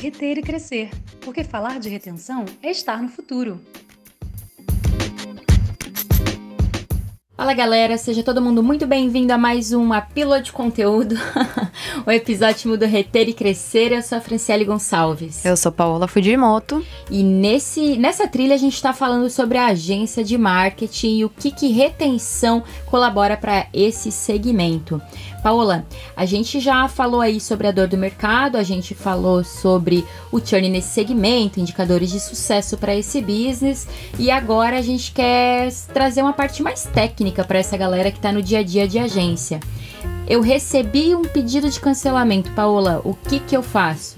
reter e crescer, porque falar de retenção é estar no futuro. Fala galera, seja todo mundo muito bem-vindo a mais uma pílula de conteúdo, o episódio do Reter e Crescer. Eu sou a Franciele Gonçalves. Eu sou Paola Fujimoto. E nesse, nessa trilha a gente está falando sobre a agência de marketing e o que, que retenção colabora para esse segmento. Paola, a gente já falou aí sobre a dor do mercado, a gente falou sobre o churn nesse segmento, indicadores de sucesso para esse business, e agora a gente quer trazer uma parte mais técnica para essa galera que está no dia a dia de agência. Eu recebi um pedido de cancelamento, Paola, o que que eu faço?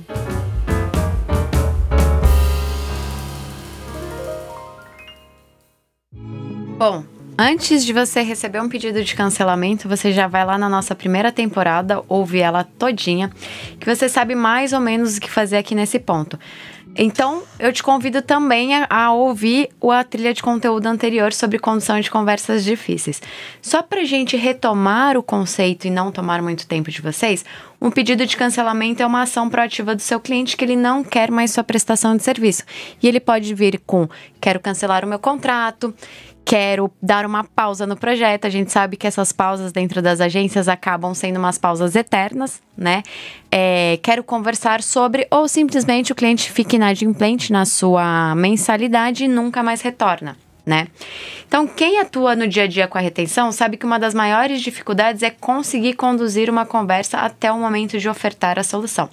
Bom, Antes de você receber um pedido de cancelamento, você já vai lá na nossa primeira temporada, ouve ela todinha, que você sabe mais ou menos o que fazer aqui nesse ponto. Então, eu te convido também a, a, ouvir a trilha de conteúdo anterior sobre condução de conversas difíceis. Só para gente retomar o conceito e não tomar muito tempo de vocês, um pedido de cancelamento é uma ação proativa do seu cliente que ele não quer mais sua prestação de serviço. E ele pode vir com: quero cancelar o meu contrato, quero dar uma pausa no projeto. A gente sabe que essas pausas dentro das agências acabam sendo umas pausas eternas, né? É, quero conversar sobre, ou simplesmente o cliente fica inadimplente na sua mensalidade e nunca mais retorna né? Então, quem atua no dia a dia com a retenção sabe que uma das maiores dificuldades é conseguir conduzir uma conversa até o momento de ofertar a solução.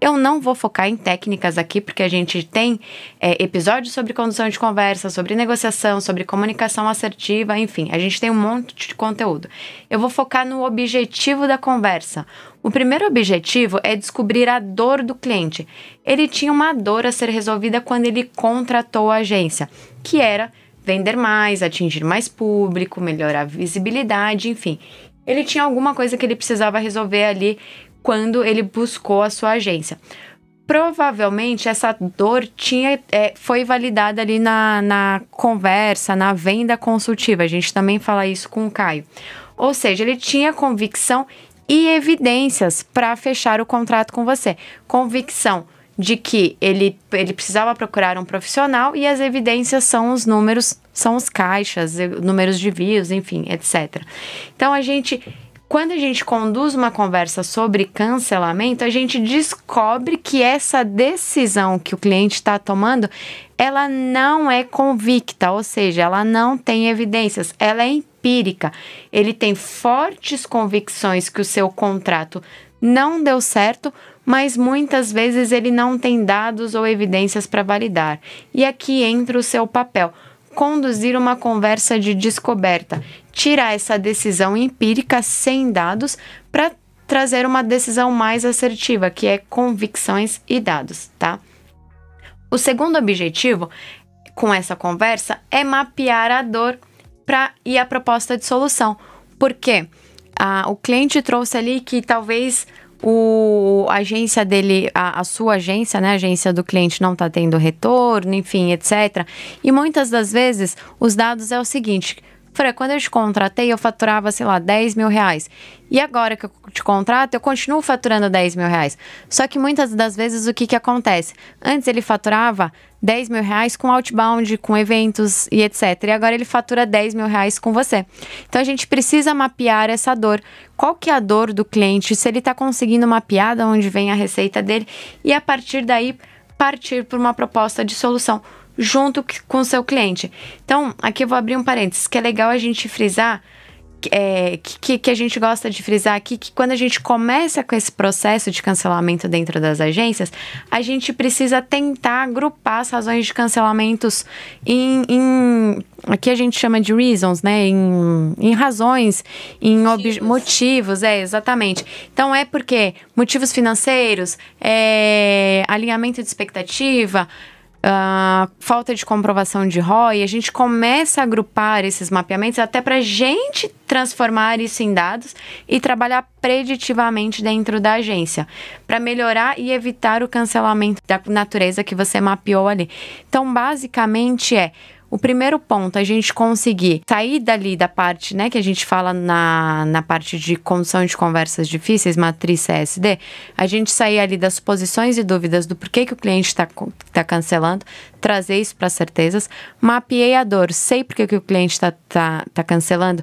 Eu não vou focar em técnicas aqui, porque a gente tem é, episódios sobre condução de conversa, sobre negociação, sobre comunicação assertiva, enfim, a gente tem um monte de conteúdo. Eu vou focar no objetivo da conversa. O primeiro objetivo é descobrir a dor do cliente. Ele tinha uma dor a ser resolvida quando ele contratou a agência, que era vender mais, atingir mais público, melhorar a visibilidade, enfim. Ele tinha alguma coisa que ele precisava resolver ali quando ele buscou a sua agência. Provavelmente essa dor tinha, é, foi validada ali na, na conversa, na venda consultiva. A gente também fala isso com o Caio. Ou seja, ele tinha convicção e evidências para fechar o contrato com você. Convicção de que ele, ele precisava procurar um profissional e as evidências são os números, são os caixas, números de views, enfim, etc. Então a gente quando a gente conduz uma conversa sobre cancelamento, a gente descobre que essa decisão que o cliente está tomando, ela não é convicta, ou seja, ela não tem evidências, ela é empírica. Ele tem fortes convicções que o seu contrato não deu certo, mas muitas vezes ele não tem dados ou evidências para validar. E aqui entra o seu papel. Conduzir uma conversa de descoberta, tirar essa decisão empírica sem dados para trazer uma decisão mais assertiva, que é convicções e dados, tá? O segundo objetivo com essa conversa é mapear a dor para e a proposta de solução. Por quê? Ah, o cliente trouxe ali que talvez o, a agência dele, a, a, sua agência, né, a agência do cliente não está tendo retorno, enfim, etc. E muitas das vezes os dados é o seguinte. Fran, quando eu te contratei, eu faturava, sei lá, 10 mil reais. E agora que eu te contrato, eu continuo faturando 10 mil reais. Só que muitas das vezes o que, que acontece? Antes ele faturava 10 mil reais com outbound, com eventos e etc. E agora ele fatura 10 mil reais com você. Então a gente precisa mapear essa dor. Qual que é a dor do cliente? Se ele está conseguindo mapear de onde vem a receita dele e a partir daí partir para uma proposta de solução junto com o seu cliente. Então, aqui eu vou abrir um parênteses, que é legal a gente frisar é, que, que a gente gosta de frisar aqui que quando a gente começa com esse processo de cancelamento dentro das agências, a gente precisa tentar agrupar as razões de cancelamentos em, em aqui a gente chama de reasons, né? Em, em razões, em motivos. motivos, é, exatamente. Então é porque motivos financeiros, é, alinhamento de expectativa, uh, falta de comprovação de ROI, a gente começa a agrupar esses mapeamentos até para a gente transformar isso em dados e trabalhar preditivamente dentro da agência, para melhorar e evitar o cancelamento da natureza que você mapeou ali. Então, basicamente é o primeiro ponto, a gente conseguir sair dali da parte, né, que a gente fala na, na parte de condução de conversas difíceis, matriz CSD, a gente sair ali das suposições e dúvidas do porquê que o cliente está tá cancelando, trazer isso para certezas, mapeei a dor, sei porque que o cliente está tá, tá cancelando,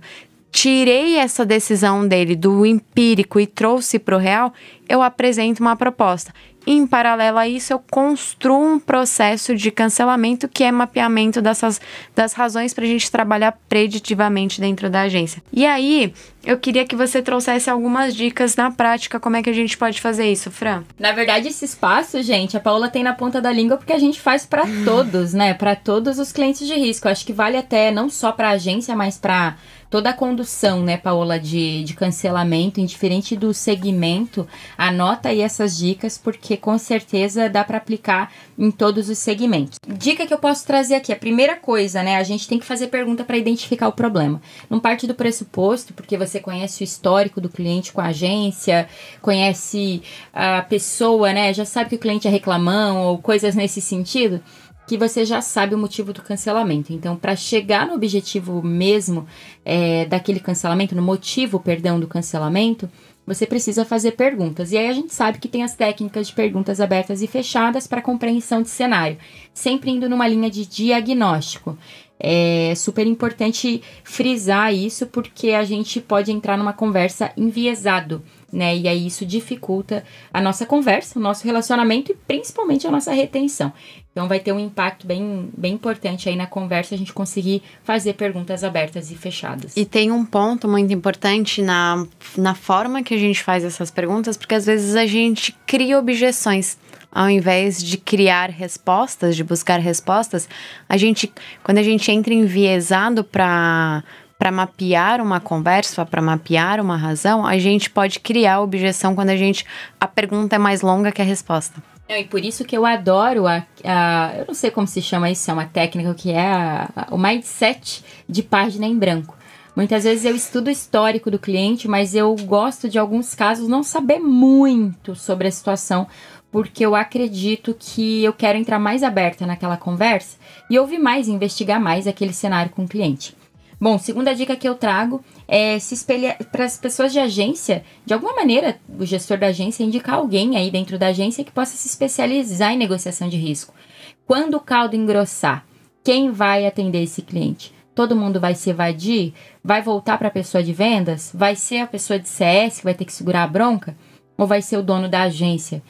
tirei essa decisão dele do empírico e trouxe para o real, eu apresento uma proposta. Em paralelo a isso, eu construo um processo de cancelamento que é mapeamento dessas das razões para a gente trabalhar preditivamente dentro da agência. E aí, eu queria que você trouxesse algumas dicas na prática, como é que a gente pode fazer isso, Fran? Na verdade, esse espaço, gente, a Paula tem na ponta da língua porque a gente faz para todos, né? Para todos os clientes de risco. Eu acho que vale até não só para a agência, mas para toda a condução, né, Paola, de, de cancelamento, indiferente do segmento, anota aí essas dicas, porque com certeza dá para aplicar em todos os segmentos. Dica que eu posso trazer aqui, a primeira coisa, né, a gente tem que fazer pergunta para identificar o problema. Não parte do pressuposto, porque você conhece o histórico do cliente com a agência, conhece a pessoa, né, já sabe que o cliente é reclamão ou coisas nesse sentido que você já sabe o motivo do cancelamento. Então, para chegar no objetivo mesmo é, daquele cancelamento, no motivo, perdão, do cancelamento, você precisa fazer perguntas. E aí a gente sabe que tem as técnicas de perguntas abertas e fechadas para compreensão de cenário, sempre indo numa linha de diagnóstico. É super importante frisar isso porque a gente pode entrar numa conversa enviesado né? E aí isso dificulta a nossa conversa, o nosso relacionamento e principalmente a nossa retenção. Então vai ter um impacto bem, bem importante aí na conversa a gente conseguir fazer perguntas abertas e fechadas. E tem um ponto muito importante na, na forma que a gente faz essas perguntas, porque às vezes a gente cria objeções ao invés de criar respostas, de buscar respostas, a gente, quando a gente entra enviesado para para mapear uma conversa, para mapear uma razão, a gente pode criar objeção quando a gente a pergunta é mais longa que a resposta. Não, e por isso que eu adoro a, a, Eu não sei como se chama isso, é uma técnica que é a, a, o mindset de página em branco. Muitas vezes eu estudo o histórico do cliente, mas eu gosto de alguns casos não saber muito sobre a situação, porque eu acredito que eu quero entrar mais aberta naquela conversa e ouvir mais, investigar mais aquele cenário com o cliente. Bom, segunda dica que eu trago é se espelhar para as pessoas de agência, de alguma maneira, o gestor da agência indicar alguém aí dentro da agência que possa se especializar em negociação de risco. Quando o caldo engrossar, quem vai atender esse cliente? Todo mundo vai se evadir? Vai voltar para a pessoa de vendas? Vai ser a pessoa de CS que vai ter que segurar a bronca? Ou vai ser o dono da agência?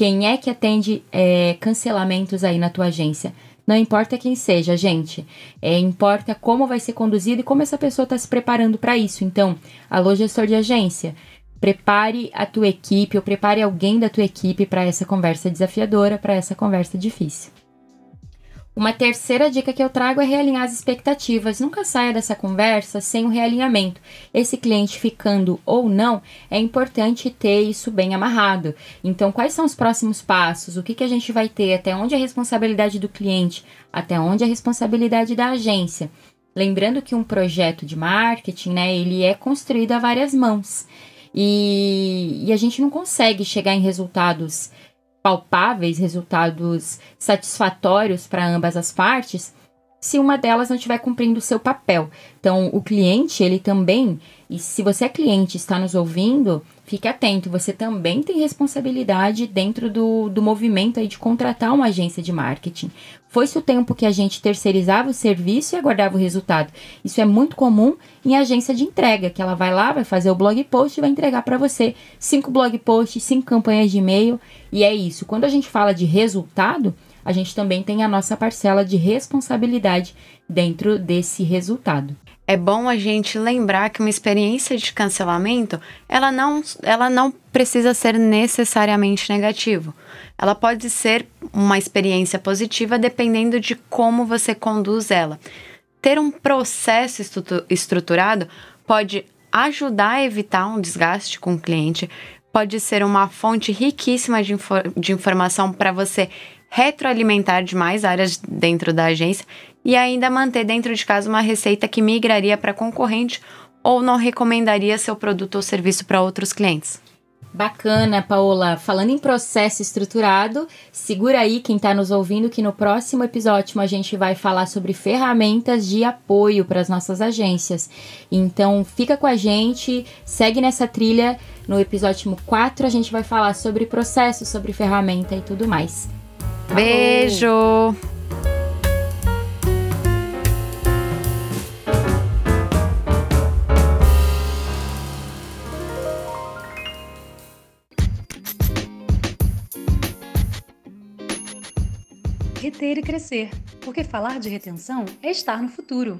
Quem é que atende é, cancelamentos aí na tua agência? Não importa quem seja, gente. É, importa como vai ser conduzido e como essa pessoa está se preparando para isso. Então, alô, gestor de agência, prepare a tua equipe ou prepare alguém da tua equipe para essa conversa desafiadora, para essa conversa difícil. Uma terceira dica que eu trago é realinhar as expectativas. Nunca saia dessa conversa sem um realinhamento. Esse cliente ficando ou não, é importante ter isso bem amarrado. Então, quais são os próximos passos? O que, que a gente vai ter? Até onde é a responsabilidade do cliente? Até onde é a responsabilidade da agência? Lembrando que um projeto de marketing, né, ele é construído a várias mãos. E, e a gente não consegue chegar em resultados palpáveis, resultados satisfatórios para ambas as partes, se uma delas não estiver cumprindo o seu papel. Então, o cliente, ele também, e se você é cliente está nos ouvindo, fique atento, você também tem responsabilidade dentro do, do movimento aí de contratar uma agência de marketing. Foi-se o tempo que a gente terceirizava o serviço e aguardava o resultado. Isso é muito comum em agência de entrega, que ela vai lá, vai fazer o blog post e vai entregar para você cinco blog posts, cinco campanhas de e-mail, e é isso. Quando a gente fala de resultado, a gente também tem a nossa parcela de responsabilidade dentro desse resultado. É bom a gente lembrar que uma experiência de cancelamento, ela não, ela não precisa ser necessariamente negativa. Ela pode ser uma experiência positiva dependendo de como você conduz ela. Ter um processo estruturado pode ajudar a evitar um desgaste com o cliente, pode ser uma fonte riquíssima de, infor de informação para você retroalimentar demais áreas dentro da agência e ainda manter dentro de casa uma receita que migraria para concorrente ou não recomendaria seu produto ou serviço para outros clientes. Bacana, Paola. Falando em processo estruturado, segura aí quem está nos ouvindo que no próximo episódio a gente vai falar sobre ferramentas de apoio para as nossas agências. Então fica com a gente, segue nessa trilha. No episódio 4 a gente vai falar sobre processo, sobre ferramenta e tudo mais. Beijo! Reter e crescer, porque falar de retenção é estar no futuro.